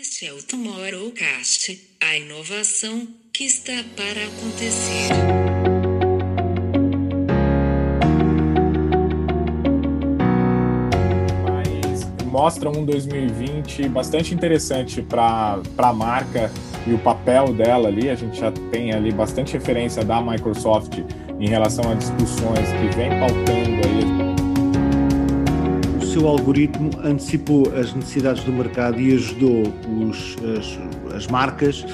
Este é o Tomorrowcast, a inovação que está para acontecer. mostra um 2020 bastante interessante para a marca e o papel dela ali. A gente já tem ali bastante referência da Microsoft em relação a discussões que vem pautando aí seu algoritmo antecipou as necessidades do mercado e ajudou os, as, as marcas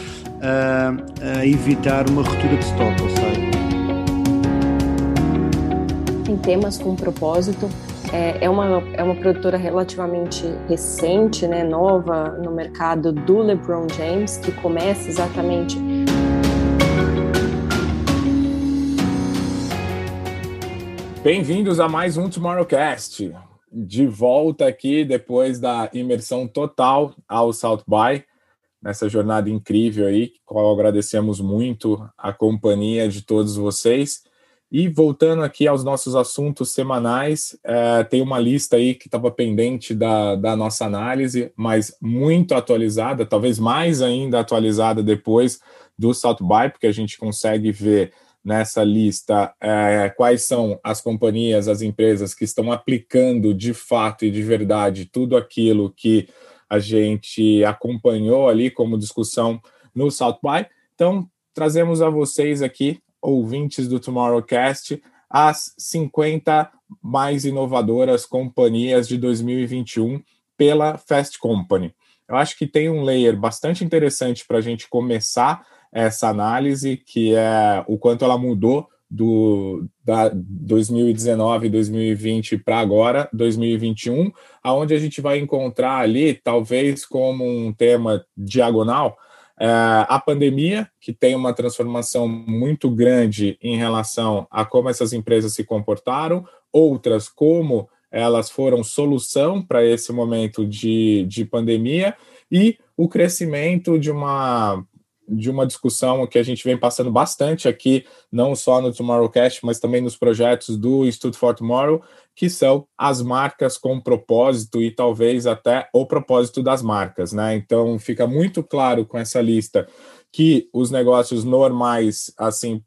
a, a, evitar uma ruptura de estoque, ou seja... Em temas com propósito, é, é uma, é uma produtora relativamente recente, né, nova no mercado do LeBron James, que começa exatamente Bem-vindos a mais um Tomorrowcast de volta aqui depois da imersão total ao South by, nessa jornada incrível aí, qual agradecemos muito a companhia de todos vocês. E voltando aqui aos nossos assuntos semanais, é, tem uma lista aí que estava pendente da, da nossa análise, mas muito atualizada, talvez mais ainda atualizada depois do South by, porque a gente consegue ver nessa lista é, quais são as companhias, as empresas que estão aplicando de fato e de verdade tudo aquilo que a gente acompanhou ali como discussão no South by. Então, trazemos a vocês aqui, ouvintes do Tomorrowcast, as 50 mais inovadoras companhias de 2021 pela Fast Company. Eu acho que tem um layer bastante interessante para a gente começar essa análise, que é o quanto ela mudou do da 2019, 2020 para agora, 2021, aonde a gente vai encontrar ali, talvez como um tema diagonal, é, a pandemia, que tem uma transformação muito grande em relação a como essas empresas se comportaram, outras como elas foram solução para esse momento de, de pandemia, e o crescimento de uma de uma discussão que a gente vem passando bastante aqui, não só no Tomorrowcast, mas também nos projetos do Instituto for Tomorrow, que são as marcas com propósito e talvez até o propósito das marcas, né? Então fica muito claro com essa lista que os negócios normais, assim,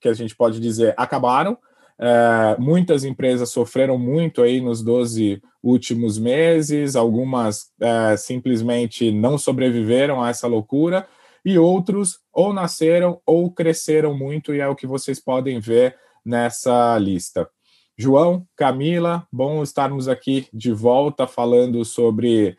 que a gente pode dizer, acabaram. É, muitas empresas sofreram muito aí nos 12 últimos meses, algumas é, simplesmente não sobreviveram a essa loucura e outros ou nasceram ou cresceram muito, e é o que vocês podem ver nessa lista. João, Camila, bom estarmos aqui de volta falando sobre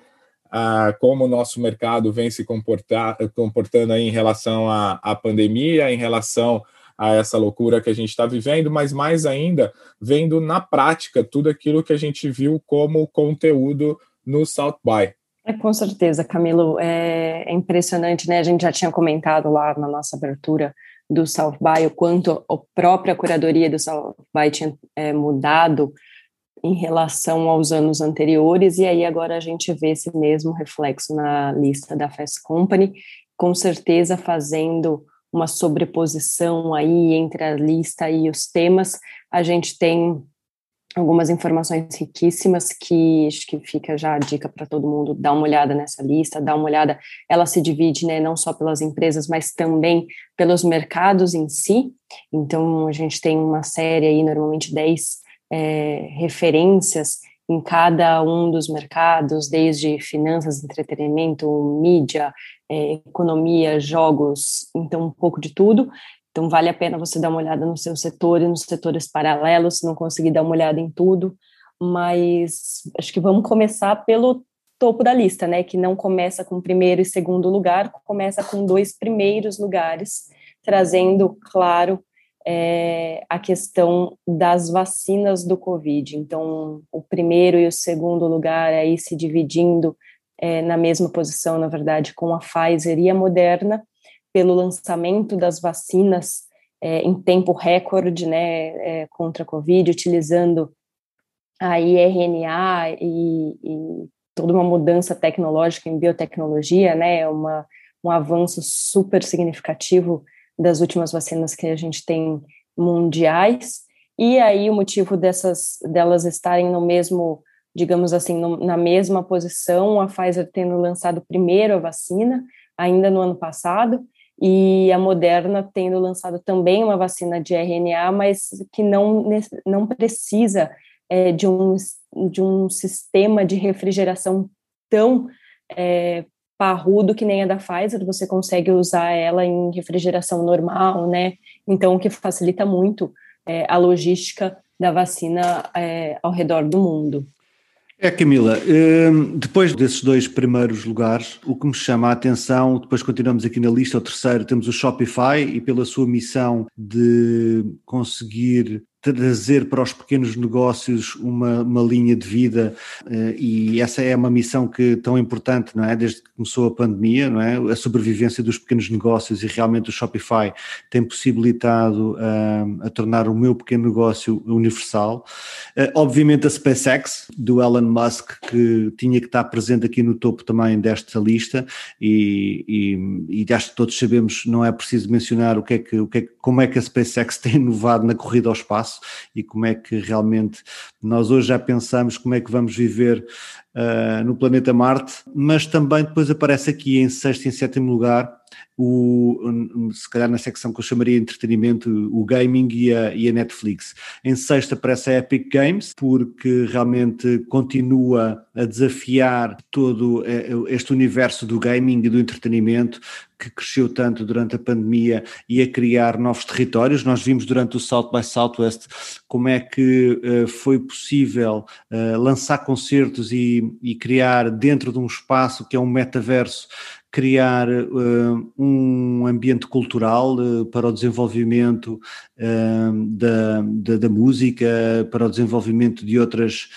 uh, como o nosso mercado vem se comportar, comportando aí em relação à, à pandemia, em relação a essa loucura que a gente está vivendo, mas mais ainda vendo na prática tudo aquilo que a gente viu como conteúdo no South by. É, com certeza, Camilo, é, é, impressionante, né? A gente já tinha comentado lá na nossa abertura do South by o quanto a própria curadoria do South by tinha é, mudado em relação aos anos anteriores, e aí agora a gente vê esse mesmo reflexo na lista da Fast Company, com certeza fazendo uma sobreposição aí entre a lista e os temas, a gente tem algumas informações riquíssimas que acho que fica já a dica para todo mundo dar uma olhada nessa lista, dar uma olhada. Ela se divide, né, não só pelas empresas, mas também pelos mercados em si. Então a gente tem uma série aí, normalmente 10 é, referências em cada um dos mercados, desde finanças, entretenimento, mídia, é, economia, jogos, então um pouco de tudo. Então, vale a pena você dar uma olhada no seu setor e nos setores paralelos, se não conseguir dar uma olhada em tudo. Mas acho que vamos começar pelo topo da lista, né? Que não começa com primeiro e segundo lugar, começa com dois primeiros lugares, trazendo, claro, é, a questão das vacinas do Covid. Então, o primeiro e o segundo lugar aí se dividindo é, na mesma posição, na verdade, com a Pfizer e a Moderna pelo lançamento das vacinas é, em tempo recorde, né, é, contra a Covid, utilizando a IRNA e, e, toda uma mudança tecnológica em biotecnologia, né, uma, um avanço super significativo das últimas vacinas que a gente tem mundiais, e aí o motivo dessas delas estarem no mesmo digamos assim, no, na mesma posição, a Pfizer tendo lançado primeiro a vacina, ainda no ano passado, e a Moderna tendo lançado também uma vacina de RNA, mas que não, não precisa é, de, um, de um sistema de refrigeração tão é, parrudo que nem a da Pfizer, você consegue usar ela em refrigeração normal, né? Então, o que facilita muito é, a logística da vacina é, ao redor do mundo. É, Camila, hum, depois desses dois primeiros lugares, o que me chama a atenção, depois continuamos aqui na lista, o terceiro, temos o Shopify e pela sua missão de conseguir trazer para os pequenos negócios uma, uma linha de vida eh, e essa é uma missão que tão importante, não é? Desde que começou a pandemia, não é? A sobrevivência dos pequenos negócios e realmente o Shopify tem possibilitado uh, a tornar o meu pequeno negócio universal. Uh, obviamente a SpaceX do Elon Musk que tinha que estar presente aqui no topo também desta lista e, e, e acho que todos sabemos, não é preciso mencionar o que é que, o que, é, como é que a SpaceX tem inovado na corrida ao espaço e como é que realmente nós hoje já pensamos como é que vamos viver uh, no planeta Marte, mas também depois aparece aqui em sexto e em sétimo lugar o, se calhar na secção que eu chamaria entretenimento, o gaming e a, e a Netflix. Em sexta aparece a Epic Games, porque realmente continua a desafiar todo eh, este universo do gaming e do entretenimento que cresceu tanto durante a pandemia e a criar novos territórios. Nós vimos durante o South by Southwest como é que uh, foi possível uh, lançar concertos e, e criar dentro de um espaço que é um metaverso criar uh, um ambiente cultural uh, para o desenvolvimento uh, da, da, da, música, para o desenvolvimento de outras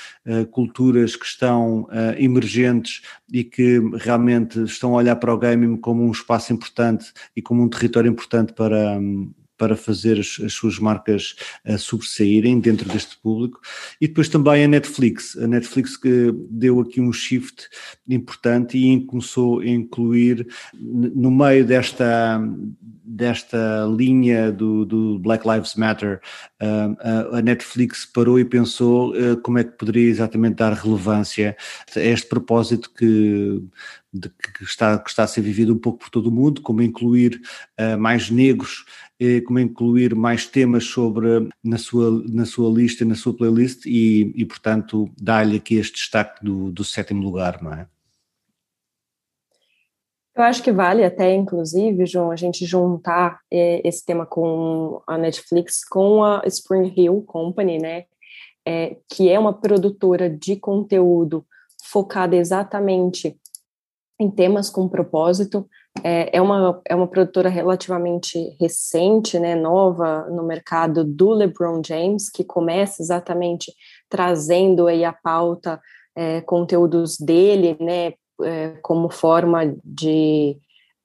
culturas que estão emergentes e que realmente estão a olhar para o gaming como um espaço importante e como um território importante para. Um, para fazer as, as suas marcas uh, sobressaírem dentro deste público. E depois também a Netflix. A Netflix que deu aqui um shift importante e começou a incluir no meio desta desta linha do, do Black Lives Matter, uh, a Netflix parou e pensou uh, como é que poderia exatamente dar relevância a este propósito que, que, está, que está a ser vivido um pouco por todo o mundo, como incluir uh, mais negros eh, como incluir mais temas sobre na sua, na sua lista, na sua playlist e, e portanto, dar-lhe aqui este destaque do, do sétimo lugar, não é? Eu acho que vale até, inclusive, João, a gente juntar é, esse tema com a Netflix, com a Spring Hill Company, né? É, que é uma produtora de conteúdo focada exatamente em temas com propósito, é, é, uma, é uma produtora relativamente recente, né, nova no mercado do LeBron James, que começa exatamente trazendo aí a pauta é, conteúdos dele, né, é, como forma de,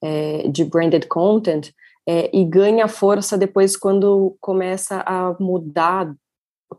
é, de branded content, é, e ganha força depois quando começa a mudar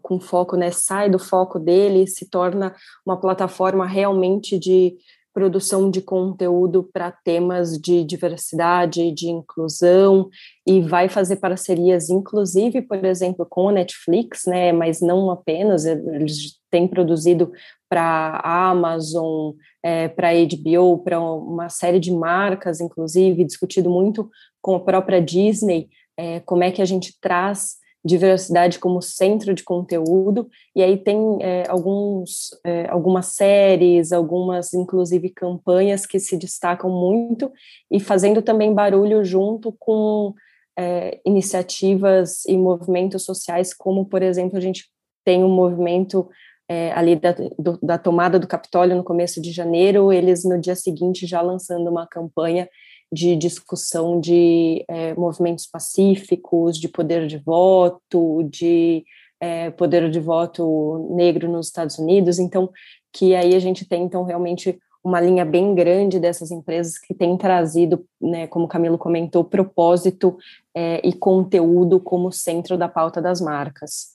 com foco, né, sai do foco dele e se torna uma plataforma realmente de produção de conteúdo para temas de diversidade, de inclusão, e vai fazer parcerias, inclusive, por exemplo, com a Netflix, né, mas não apenas, eles têm produzido para a Amazon, é, para a HBO, para uma série de marcas, inclusive, discutido muito com a própria Disney, é, como é que a gente traz diversidade como centro de conteúdo, e aí tem é, alguns, é, algumas séries, algumas, inclusive, campanhas que se destacam muito, e fazendo também barulho junto com é, iniciativas e movimentos sociais, como, por exemplo, a gente tem um movimento é, ali da, do, da tomada do Capitólio no começo de janeiro, eles no dia seguinte já lançando uma campanha de discussão de é, movimentos pacíficos, de poder de voto, de é, poder de voto negro nos Estados Unidos. Então, que aí a gente tem, então, realmente uma linha bem grande dessas empresas que têm trazido, né, como Camilo comentou, propósito é, e conteúdo como centro da pauta das marcas.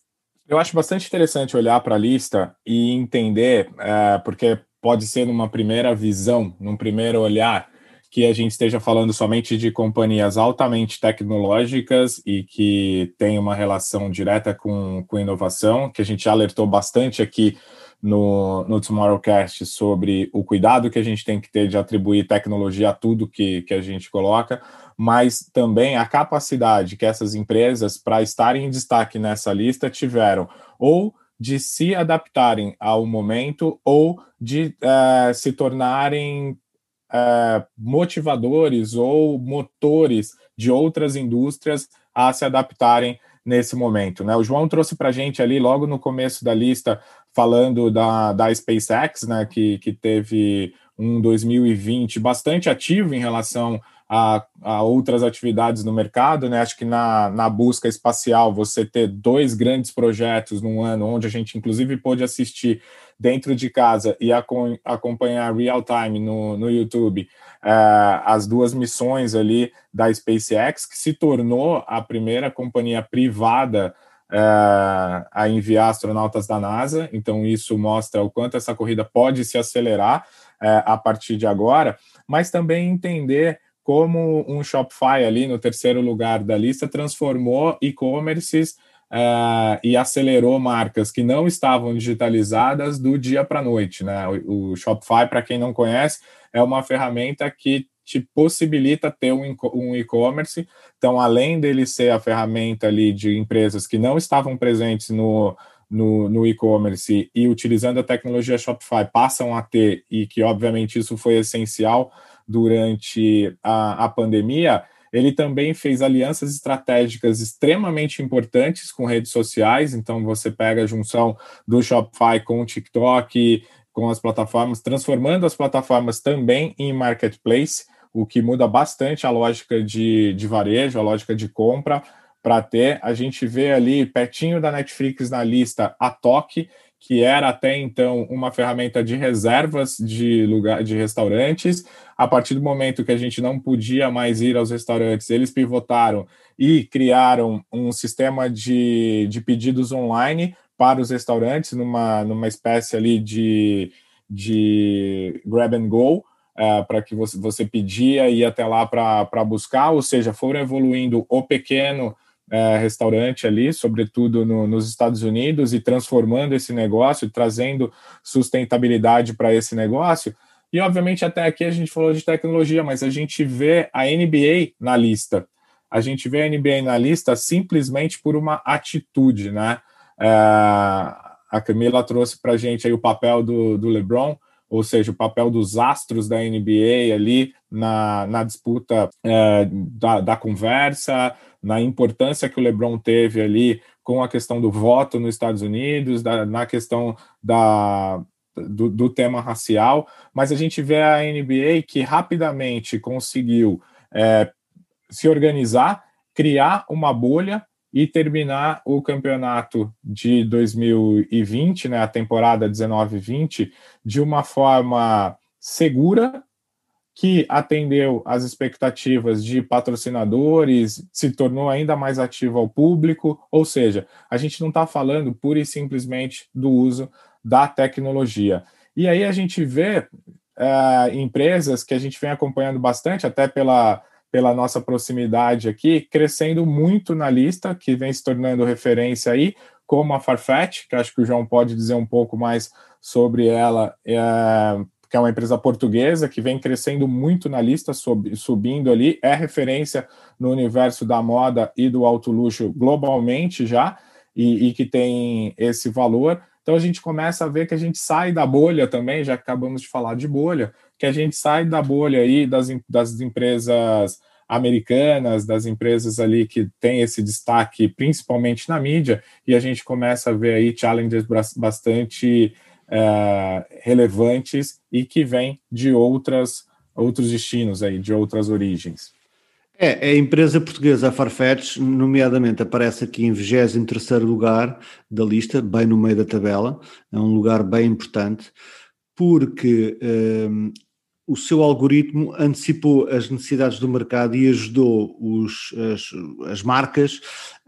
Eu acho bastante interessante olhar para a lista e entender, é, porque pode ser numa primeira visão, num primeiro olhar, que a gente esteja falando somente de companhias altamente tecnológicas e que tem uma relação direta com, com inovação, que a gente alertou bastante aqui no, no Tomorrowcast sobre o cuidado que a gente tem que ter de atribuir tecnologia a tudo que, que a gente coloca, mas também a capacidade que essas empresas, para estarem em destaque nessa lista, tiveram ou de se adaptarem ao momento ou de uh, se tornarem uh, motivadores ou motores de outras indústrias a se adaptarem nesse momento. Né? O João trouxe para a gente ali, logo no começo da lista, falando da, da SpaceX, né, que, que teve um 2020 bastante ativo em relação a, a, outras atividades no mercado, né? Acho que na, na busca espacial você ter dois grandes projetos num ano, onde a gente inclusive pôde assistir dentro de casa e acompanhar real time no, no YouTube é, as duas missões ali da SpaceX, que se tornou a primeira companhia privada é, a enviar astronautas da NASA, então isso mostra o quanto essa corrida pode se acelerar é, a partir de agora, mas também entender como um Shopify ali no terceiro lugar da lista transformou e-commerces é, e acelerou marcas que não estavam digitalizadas do dia para a noite. Né? O, o Shopify, para quem não conhece, é uma ferramenta que te possibilita ter um e-commerce. Então, além dele ser a ferramenta ali de empresas que não estavam presentes no, no, no e-commerce e utilizando a tecnologia Shopify passam a ter, e que obviamente isso foi essencial durante a, a pandemia, ele também fez alianças estratégicas extremamente importantes com redes sociais. Então, você pega a junção do Shopify com o TikTok, com as plataformas, transformando as plataformas também em marketplace o que muda bastante a lógica de, de varejo, a lógica de compra para ter. A gente vê ali pertinho da Netflix na lista a Toque, que era até então uma ferramenta de reservas de lugar de restaurantes. A partir do momento que a gente não podia mais ir aos restaurantes, eles pivotaram e criaram um sistema de, de pedidos online para os restaurantes, numa, numa espécie ali de, de grab and go, uh, para que você, você pedia e ia até lá para buscar, ou seja, foram evoluindo o pequeno uh, restaurante ali, sobretudo no, nos Estados Unidos, e transformando esse negócio, trazendo sustentabilidade para esse negócio. E, obviamente, até aqui a gente falou de tecnologia, mas a gente vê a NBA na lista. A gente vê a NBA na lista simplesmente por uma atitude, né? Uh, a Camila trouxe para a gente aí o papel do, do LeBron, ou seja, o papel dos astros da NBA ali na, na disputa é, da, da conversa, na importância que o LeBron teve ali com a questão do voto nos Estados Unidos, da, na questão da, do, do, tema racial, mas a gente vê a NBA que rapidamente conseguiu é, se organizar, criar uma bolha e terminar o campeonato de 2020, né, a temporada 19-20, de uma forma segura, que atendeu às expectativas de patrocinadores, se tornou ainda mais ativo ao público, ou seja, a gente não está falando pura e simplesmente do uso da tecnologia. E aí a gente vê é, empresas que a gente vem acompanhando bastante, até pela pela nossa proximidade aqui, crescendo muito na lista, que vem se tornando referência aí, como a Farfetch, que acho que o João pode dizer um pouco mais sobre ela, é, que é uma empresa portuguesa que vem crescendo muito na lista, sub, subindo ali, é referência no universo da moda e do alto luxo globalmente já, e, e que tem esse valor. Então a gente começa a ver que a gente sai da bolha também, já acabamos de falar de bolha, que a gente sai da bolha aí das, das empresas americanas, das empresas ali que têm esse destaque, principalmente na mídia, e a gente começa a ver aí challenges bastante é, relevantes e que vêm de outras, outros destinos aí, de outras origens. É, a empresa portuguesa, Farfetch, nomeadamente aparece aqui em 23 lugar da lista, bem no meio da tabela, é um lugar bem importante, porque um, o seu algoritmo antecipou as necessidades do mercado e ajudou os, as, as marcas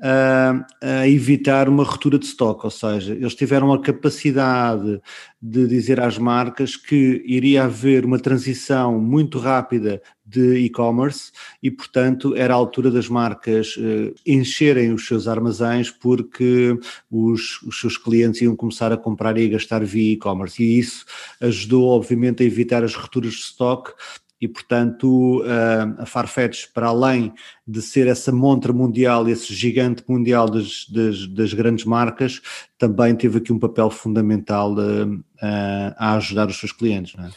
a, a, evitar uma ruptura de estoque, ou seja, eles tiveram a capacidade de dizer às marcas que iria haver uma transição muito rápida de e-commerce e, portanto, era a altura das marcas uh, encherem os seus armazéns porque os, os seus clientes iam começar a comprar e a gastar via e-commerce. E isso ajudou, obviamente, a evitar as rupturas de estoque e, portanto, a Farfetch, para além de ser essa montra mundial, esse gigante mundial das, das, das grandes marcas, também teve aqui um papel fundamental a, a ajudar os seus clientes. É?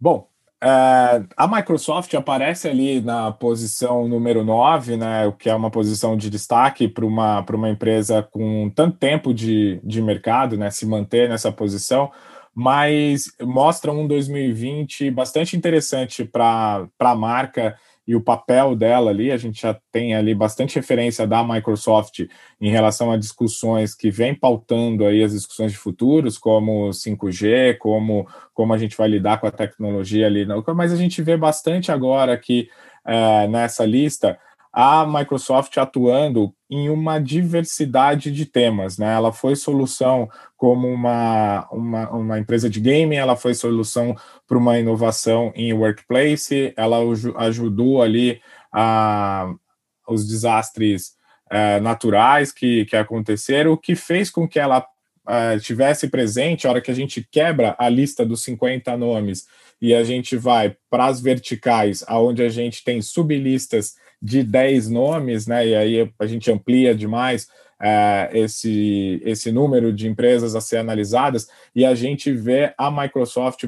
Bom, uh, a Microsoft aparece ali na posição número 9, né, o que é uma posição de destaque para uma, uma empresa com tanto tempo de, de mercado, né, se manter nessa posição mas mostra um 2020 bastante interessante para a marca e o papel dela ali. A gente já tem ali bastante referência da Microsoft em relação a discussões que vem pautando aí as discussões de futuros, como 5G, como, como a gente vai lidar com a tecnologia ali. Mas a gente vê bastante agora aqui é, nessa lista a Microsoft atuando em uma diversidade de temas, né? Ela foi solução como uma, uma, uma empresa de gaming, ela foi solução para uma inovação em workplace, ela ajudou ali a, os desastres é, naturais que, que aconteceram, o que fez com que ela é, tivesse presente, a hora que a gente quebra a lista dos 50 nomes e a gente vai para as verticais, aonde a gente tem sublistas de 10 nomes, né? E aí a gente amplia demais é, esse, esse número de empresas a ser analisadas, e a gente vê a Microsoft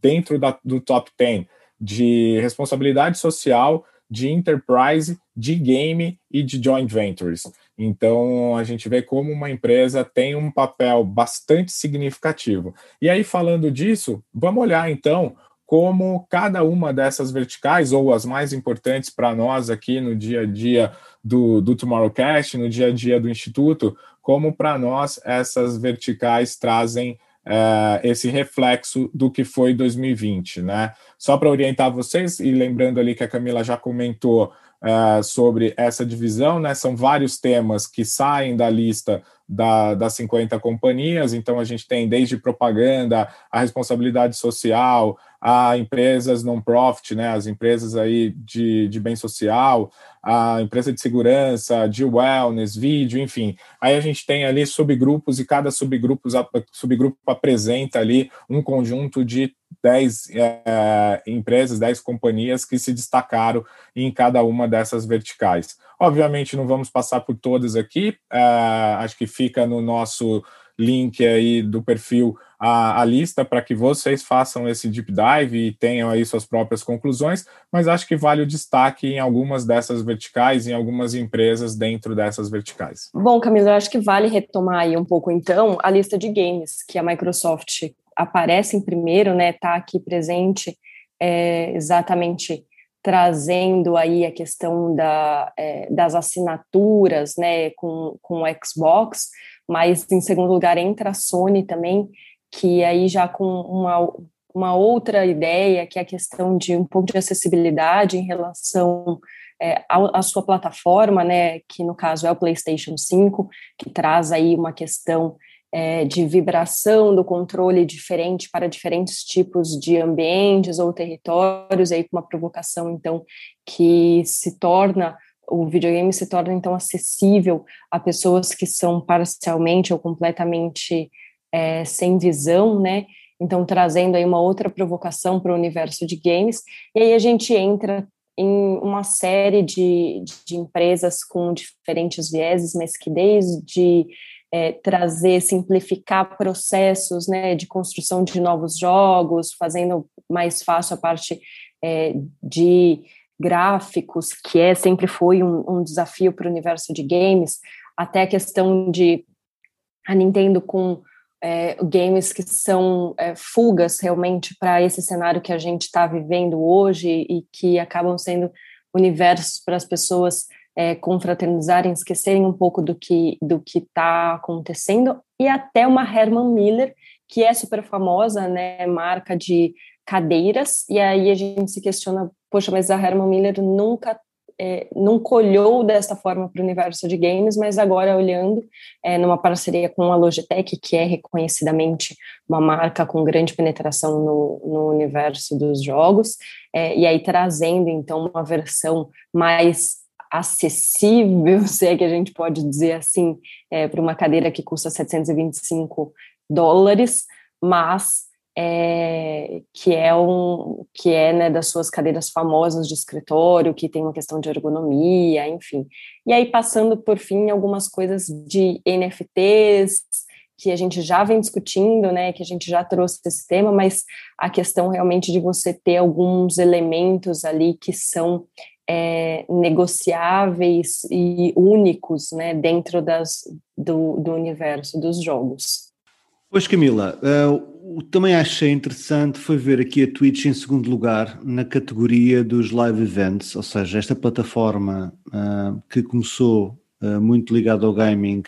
dentro da, do top 10 de responsabilidade social, de enterprise, de game e de joint ventures. Então a gente vê como uma empresa tem um papel bastante significativo. E aí, falando disso, vamos olhar então como cada uma dessas verticais, ou as mais importantes para nós aqui no dia a dia do, do Tomorrowcast, no dia a dia do Instituto, como para nós essas verticais trazem é, esse reflexo do que foi 2020, né? Só para orientar vocês, e lembrando ali que a Camila já comentou é, sobre essa divisão, né? São vários temas que saem da lista da, das 50 companhias, então a gente tem desde propaganda, a responsabilidade social, a empresas non-profit, né, as empresas aí de, de bem social, a empresa de segurança, de wellness, vídeo, enfim. Aí a gente tem ali subgrupos e cada subgrupo, subgrupo apresenta ali um conjunto de 10 é, empresas, 10 companhias que se destacaram em cada uma dessas verticais. Obviamente não vamos passar por todas aqui, é, acho que fica no nosso link aí do perfil a, a lista para que vocês façam esse deep dive e tenham aí suas próprias conclusões, mas acho que vale o destaque em algumas dessas verticais, em algumas empresas dentro dessas verticais. Bom, Camila, eu acho que vale retomar aí um pouco então a lista de games que a Microsoft aparece em primeiro, né? Está aqui presente é, exatamente trazendo aí a questão da, é, das assinaturas, né, com, com o Xbox, mas em segundo lugar entra a Sony também, que aí já com uma, uma outra ideia, que é a questão de um pouco de acessibilidade em relação é, à, sua plataforma, né, que no caso é o PlayStation 5, que traz aí uma questão é, de vibração do controle diferente para diferentes tipos de ambientes ou territórios, aí com uma provocação, então, que se torna o videogame se torna então acessível a pessoas que são parcialmente ou completamente é, sem visão, né? Então trazendo aí uma outra provocação para o universo de games. E aí a gente entra em uma série de, de empresas com diferentes vieses, mas que desde é, trazer, simplificar processos né, de construção de novos jogos, fazendo mais fácil a parte é, de gráficos, que é sempre foi um, um desafio para o universo de games, até a questão de a Nintendo com é, games que são é, fugas realmente para esse cenário que a gente está vivendo hoje e que acabam sendo universos para as pessoas é, confraternizarem, esquecerem um pouco do que do que está acontecendo. E até uma Herman Miller que é super famosa, né, marca de cadeiras, e aí a gente se questiona, poxa, mas a Herman Miller nunca é, não colhou desta forma para o universo de games, mas agora olhando é, numa parceria com a Logitech, que é reconhecidamente uma marca com grande penetração no, no universo dos jogos, é, e aí trazendo então uma versão mais acessível, se é que a gente pode dizer assim, é, para uma cadeira que custa 725 dólares, mas é, que é um que é né, das suas cadeiras famosas de escritório, que tem uma questão de ergonomia, enfim. E aí passando por fim algumas coisas de NFTs que a gente já vem discutindo, né, que a gente já trouxe esse tema, mas a questão realmente de você ter alguns elementos ali que são é, negociáveis e únicos, né, dentro das, do, do universo dos jogos. Pois Camila, uh, também achei interessante foi ver aqui a Twitch em segundo lugar na categoria dos live events, ou seja, esta plataforma uh, que começou uh, muito ligada ao gaming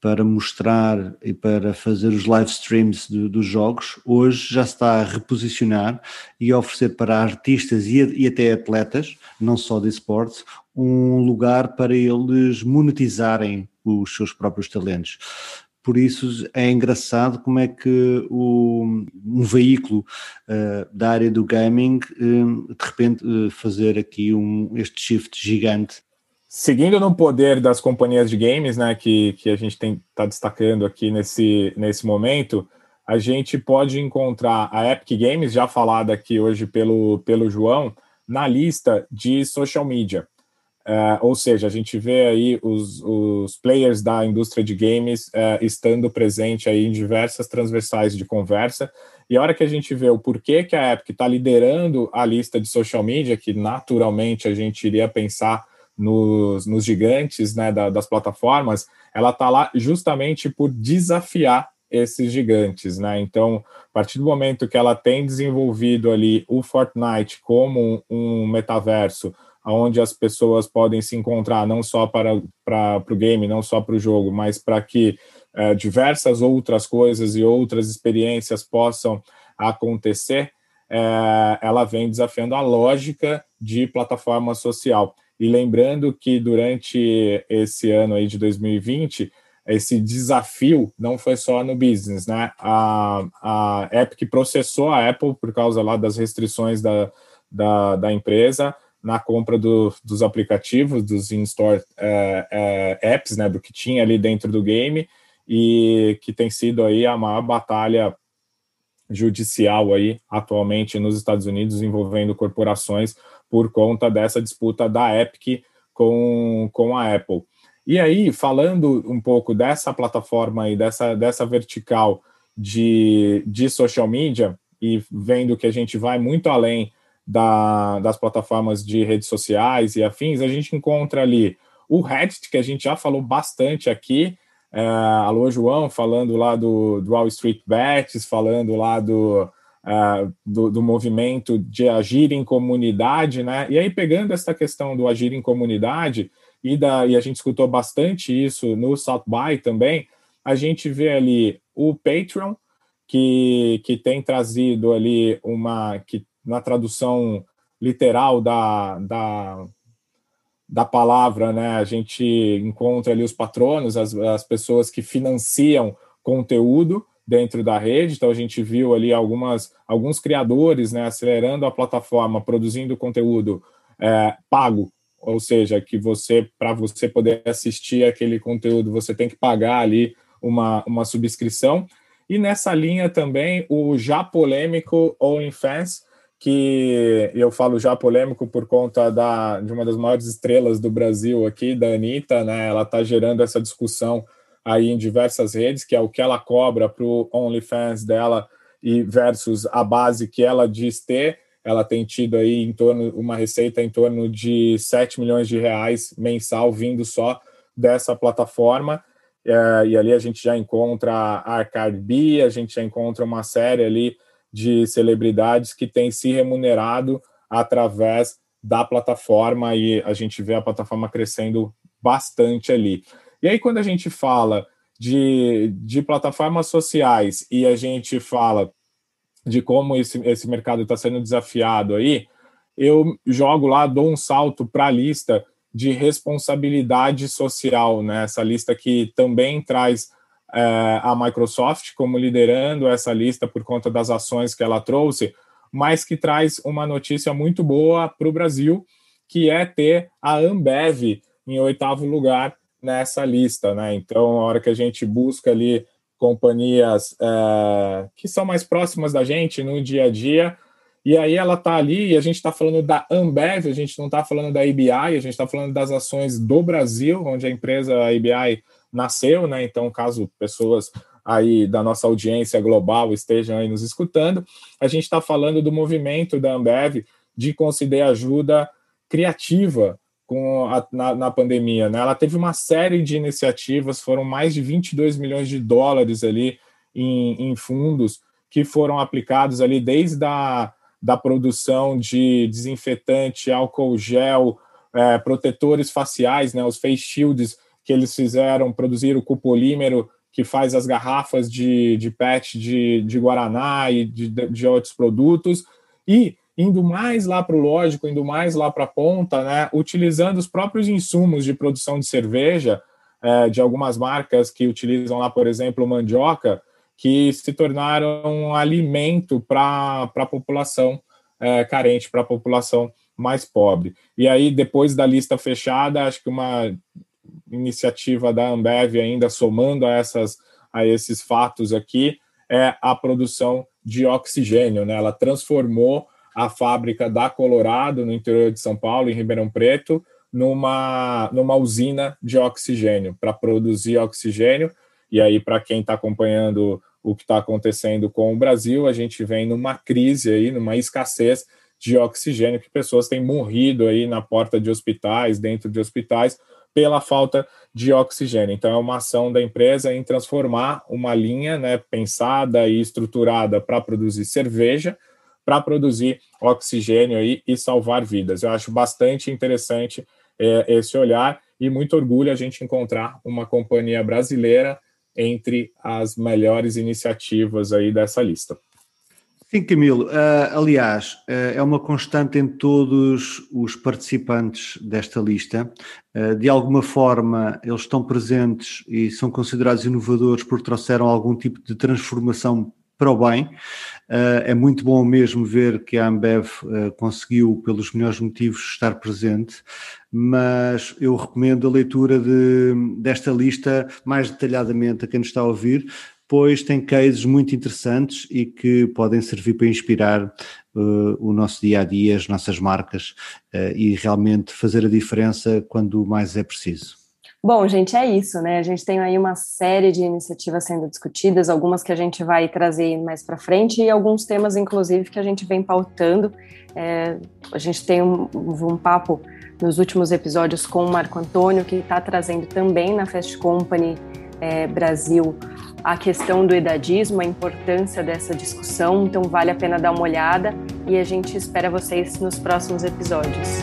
para mostrar e para fazer os live streams do, dos jogos, hoje já está a reposicionar e a oferecer para artistas e, e até atletas, não só de esportes, um lugar para eles monetizarem os seus próprios talentos. Por isso é engraçado como é que o, um veículo uh, da área do gaming uh, de repente uh, fazer aqui um, este shift gigante. Seguindo no poder das companhias de games, né, que, que a gente está destacando aqui nesse, nesse momento, a gente pode encontrar a Epic Games, já falada aqui hoje pelo, pelo João, na lista de social media. Uh, ou seja, a gente vê aí os, os players da indústria de games uh, estando presente aí em diversas transversais de conversa. E a hora que a gente vê o porquê que a Epic está liderando a lista de social media, que naturalmente a gente iria pensar nos, nos gigantes né, da, das plataformas, ela está lá justamente por desafiar esses gigantes, né? Então, a partir do momento que ela tem desenvolvido ali o Fortnite como um metaverso, onde as pessoas podem se encontrar não só para, para, para o game, não só para o jogo, mas para que é, diversas outras coisas e outras experiências possam acontecer, é, ela vem desafiando a lógica de plataforma social. E lembrando que durante esse ano aí de 2020, esse desafio não foi só no business, né? A, a Epic processou a Apple por causa lá das restrições da, da, da empresa, na compra do, dos aplicativos, dos in-store é, é, apps, né, do que tinha ali dentro do game, e que tem sido aí a maior batalha judicial aí atualmente nos Estados Unidos envolvendo corporações por conta dessa disputa da Epic com, com a Apple. E aí, falando um pouco dessa plataforma e dessa, dessa vertical de, de social media, e vendo que a gente vai muito além da, das plataformas de redes sociais e afins, a gente encontra ali o Reddit, que a gente já falou bastante aqui. É, alô, João, falando lá do, do Wall Street Bets, falando lá do, é, do, do, movimento de agir em comunidade, né? E aí, pegando essa questão do agir em comunidade, e, da, e a gente escutou bastante isso no South By também, a gente vê ali o Patreon, que, que tem trazido ali uma. que na tradução literal da, da, da palavra, né, a gente encontra ali os patronos, as, as pessoas que financiam conteúdo dentro da rede. Então a gente viu ali algumas alguns criadores, né, acelerando a plataforma, produzindo conteúdo é, pago, ou seja, que você para você poder assistir aquele conteúdo você tem que pagar ali uma, uma subscrição. E nessa linha também o já polêmico OnlyFans, que eu falo já polêmico por conta da, de uma das maiores estrelas do Brasil aqui, da Anitta, né? Ela está gerando essa discussão aí em diversas redes, que é o que ela cobra para o OnlyFans dela e versus a base que ela diz ter. Ela tem tido aí em torno uma receita em torno de 7 milhões de reais mensal vindo só dessa plataforma. É, e ali a gente já encontra a Arcade B, a gente já encontra uma série ali de celebridades que têm se remunerado através da plataforma e a gente vê a plataforma crescendo bastante ali. E aí, quando a gente fala de, de plataformas sociais e a gente fala de como esse, esse mercado está sendo desafiado aí, eu jogo lá, dou um salto para a lista de responsabilidade social, né? Essa lista que também traz a Microsoft como liderando essa lista por conta das ações que ela trouxe, mas que traz uma notícia muito boa para o Brasil, que é ter a Ambev em oitavo lugar nessa lista, né? Então, a hora que a gente busca ali companhias é, que são mais próximas da gente no dia a dia, e aí ela está ali e a gente está falando da Ambev, a gente não está falando da ABI, a gente está falando das ações do Brasil, onde a empresa ABI nasceu, né? Então, caso pessoas aí da nossa audiência global estejam aí nos escutando, a gente está falando do movimento da Ambev de conceder ajuda criativa com a, na, na, pandemia. Né? Ela teve uma série de iniciativas, foram mais de 22 milhões de dólares ali em, em fundos que foram aplicados ali desde a da produção de desinfetante, álcool gel, é, protetores faciais, né, os face shields que eles fizeram, produzir o copolímero que faz as garrafas de, de PET de, de Guaraná e de, de outros produtos, e indo mais lá para o lógico, indo mais lá para a ponta, né, utilizando os próprios insumos de produção de cerveja, é, de algumas marcas que utilizam lá, por exemplo, mandioca, que se tornaram um alimento para a população é, carente, para a população mais pobre. E aí, depois da lista fechada, acho que uma iniciativa da Ambev ainda somando a, essas, a esses fatos aqui é a produção de oxigênio. Né? Ela transformou a fábrica da Colorado, no interior de São Paulo, em Ribeirão Preto, numa, numa usina de oxigênio, para produzir oxigênio. E aí, para quem está acompanhando o que está acontecendo com o Brasil, a gente vem numa crise aí, numa escassez de oxigênio, que pessoas têm morrido aí na porta de hospitais, dentro de hospitais, pela falta de oxigênio. Então, é uma ação da empresa em transformar uma linha né, pensada e estruturada para produzir cerveja para produzir oxigênio aí e salvar vidas. Eu acho bastante interessante é, esse olhar e muito orgulho a gente encontrar uma companhia brasileira entre as melhores iniciativas aí dessa lista. Sim, Camilo. Uh, aliás, uh, é uma constante em todos os participantes desta lista. Uh, de alguma forma, eles estão presentes e são considerados inovadores porque trouxeram algum tipo de transformação para o bem. É muito bom mesmo ver que a Ambev conseguiu, pelos melhores motivos, estar presente, mas eu recomendo a leitura de, desta lista mais detalhadamente a quem nos está a ouvir, pois tem cases muito interessantes e que podem servir para inspirar uh, o nosso dia a dia, as nossas marcas e realmente fazer a diferença quando mais é preciso. Bom, gente, é isso, né? A gente tem aí uma série de iniciativas sendo discutidas, algumas que a gente vai trazer mais para frente e alguns temas, inclusive, que a gente vem pautando. É, a gente tem um, um, papo nos últimos episódios com o Marco Antônio, que está trazendo também na Fast Company é, Brasil a questão do edadismo, a importância dessa discussão. Então, vale a pena dar uma olhada e a gente espera vocês nos próximos episódios.